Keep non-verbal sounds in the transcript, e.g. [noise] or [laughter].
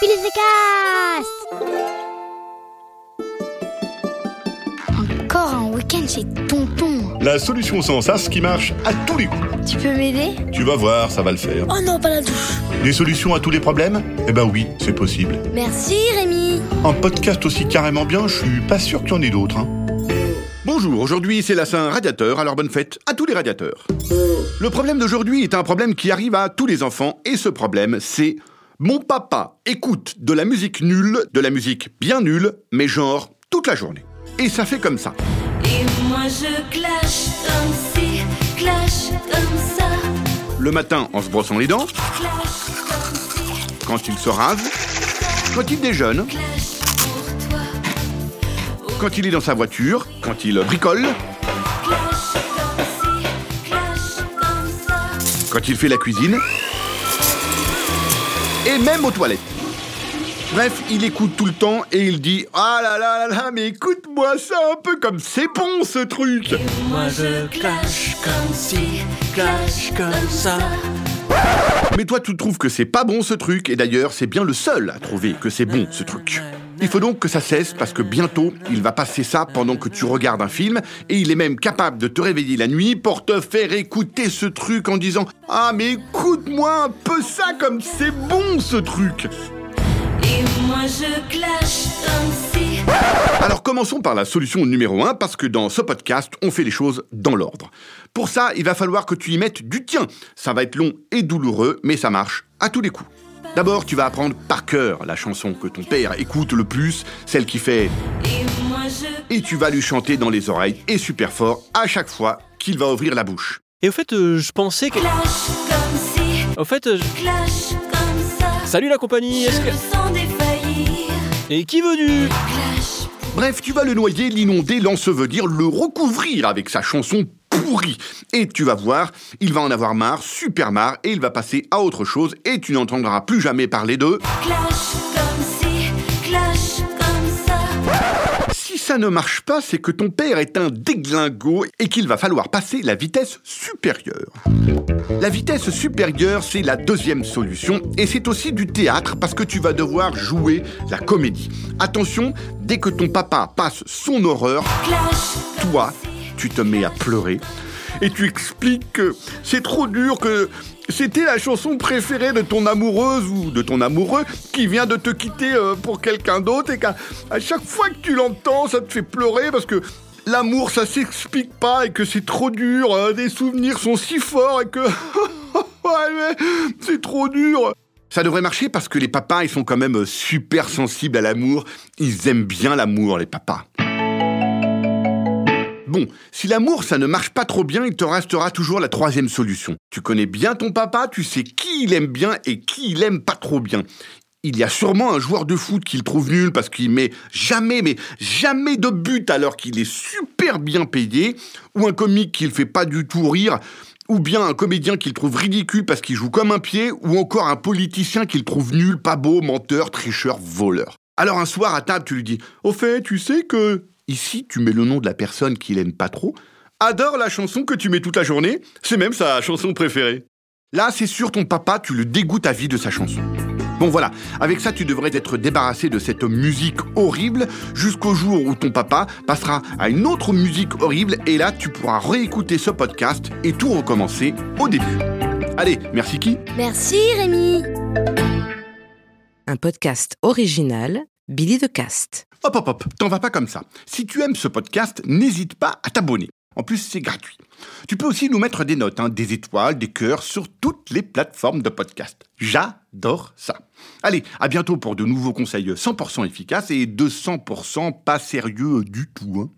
Cast Encore un week-end chez Tonton. La solution sans sas qui marche à tous les coups. Tu peux m'aider? Tu vas voir, ça va le faire. Oh non, pas la douche. Des solutions à tous les problèmes? Eh ben oui, c'est possible. Merci Rémi. Un podcast aussi carrément bien, je suis pas sûr qu'il y en ait d'autres. hein. Bonjour, aujourd'hui c'est la Saint-Radiateur, alors bonne fête à tous les radiateurs. Le problème d'aujourd'hui est un problème qui arrive à tous les enfants, et ce problème c'est mon papa écoute de la musique nulle, de la musique bien nulle, mais genre toute la journée. Et ça fait comme ça. Et moi je clash comme si, clash comme ça, Le matin en se brossant les dents, clash comme si, quand il se rase, quand il déjeune, clash pour toi, quand il est dans sa voiture, quand il bricole, clash comme si, clash comme ça. quand il fait la cuisine, et même aux toilettes. Bref, il écoute tout le temps et il dit Ah là là là là, mais écoute-moi ça un peu comme c'est bon ce truc Moi je clash comme si, clash comme ça. Mais toi, tu trouves que c'est pas bon ce truc, et d'ailleurs, c'est bien le seul à trouver que c'est bon ce truc. Il faut donc que ça cesse parce que bientôt, il va passer ça pendant que tu regardes un film, et il est même capable de te réveiller la nuit pour te faire écouter ce truc en disant Ah, mais écoute-moi un peu ça comme c'est bon ce truc Et moi je clash comme si, Alors commençons par la solution numéro 1 parce que dans ce podcast, on fait les choses dans l'ordre. Pour ça, il va falloir que tu y mettes du tien. Ça va être long et douloureux, mais ça marche à tous les coups. D'abord, tu vas apprendre par cœur la chanson que ton père écoute le plus, celle qui fait et tu vas lui chanter dans les oreilles et super fort à chaque fois qu'il va ouvrir la bouche. Et au fait, euh, je pensais que. clash comme si, Au fait, euh, je- clash comme ça. salut la compagnie. Est-ce que et qui veut du clash Bref, tu vas le noyer, l'inonder, l'ensevelir, le recouvrir avec sa chanson Et tu vas voir, il va en avoir marre, super marre, et il va passer à autre chose, et tu n'entendras plus jamais parler de... Clash comme si, clash comme ça. Si ça ne marche pas, c'est que ton père est un déglingo et qu'il va falloir passer la vitesse supérieure. La vitesse supérieure, c'est la deuxième solution et c'est aussi du théâtre parce que tu vas devoir jouer la comédie. Attention, dès que ton papa passe son horreur, Clash toi, tu te mets à pleurer et tu expliques que c'est trop dur, que c'était la chanson préférée de ton amoureuse ou de ton amoureux qui vient de te quitter euh, pour quelqu'un d'autre et qu'à chaque fois que tu l'entends, ça te fait pleurer parce que l'amour, ça s'explique pas et que c'est trop dur, euh, des souvenirs sont si forts et que... [laughs] C'est trop dur ça devrait marcher parce que les papas, ils sont quand même euh, super sensibles à l'amour. Ils aiment bien l'amour, les papas. Bon, si l'amour ça ne marche pas trop bien, il te restera toujours la troisième solution. Tu connais bien ton papa, tu sais qui il aime bien et qui il aime pas trop bien. Il y a sûrement un joueur de foot qu'il trouve nul parce qu'il met jamais, mais jamais de but alors qu'il est super bien payé, ou un comique qu'il fait pas du tout rire, ou bien un comédien qu'il trouve ridicule parce qu'il joue comme un pied, ou encore un politicien qu'il trouve nul, pas beau, menteur, tricheur, voleur. Alors un soir à table, tu lui dis Au fait, tu sais que. Ici, tu mets le nom de la personne qu'il aime pas trop, adore la chanson que tu mets toute la journée, c'est même sa chanson préférée. Là, c'est sûr, ton papa, tu le dégoûtes à vie de sa chanson. Bon voilà, avec ça tu devrais être débarrassé de cette musique horrible jusqu'au jour où ton papa passera à une autre musique horrible et là tu pourras réécouter ce podcast et tout recommencer au début. Allez, merci qui Merci Rémi. Un podcast original Billy de Cast. Hop hop hop, t'en vas pas comme ça. Si tu aimes ce podcast, n'hésite pas à t'abonner. En plus, c'est gratuit. Tu peux aussi nous mettre des notes, hein, des étoiles, des cœurs sur toutes les plateformes de podcast. J'adore ça. Allez, à bientôt pour de nouveaux conseils 100% efficaces et 200% pas sérieux du tout. hein.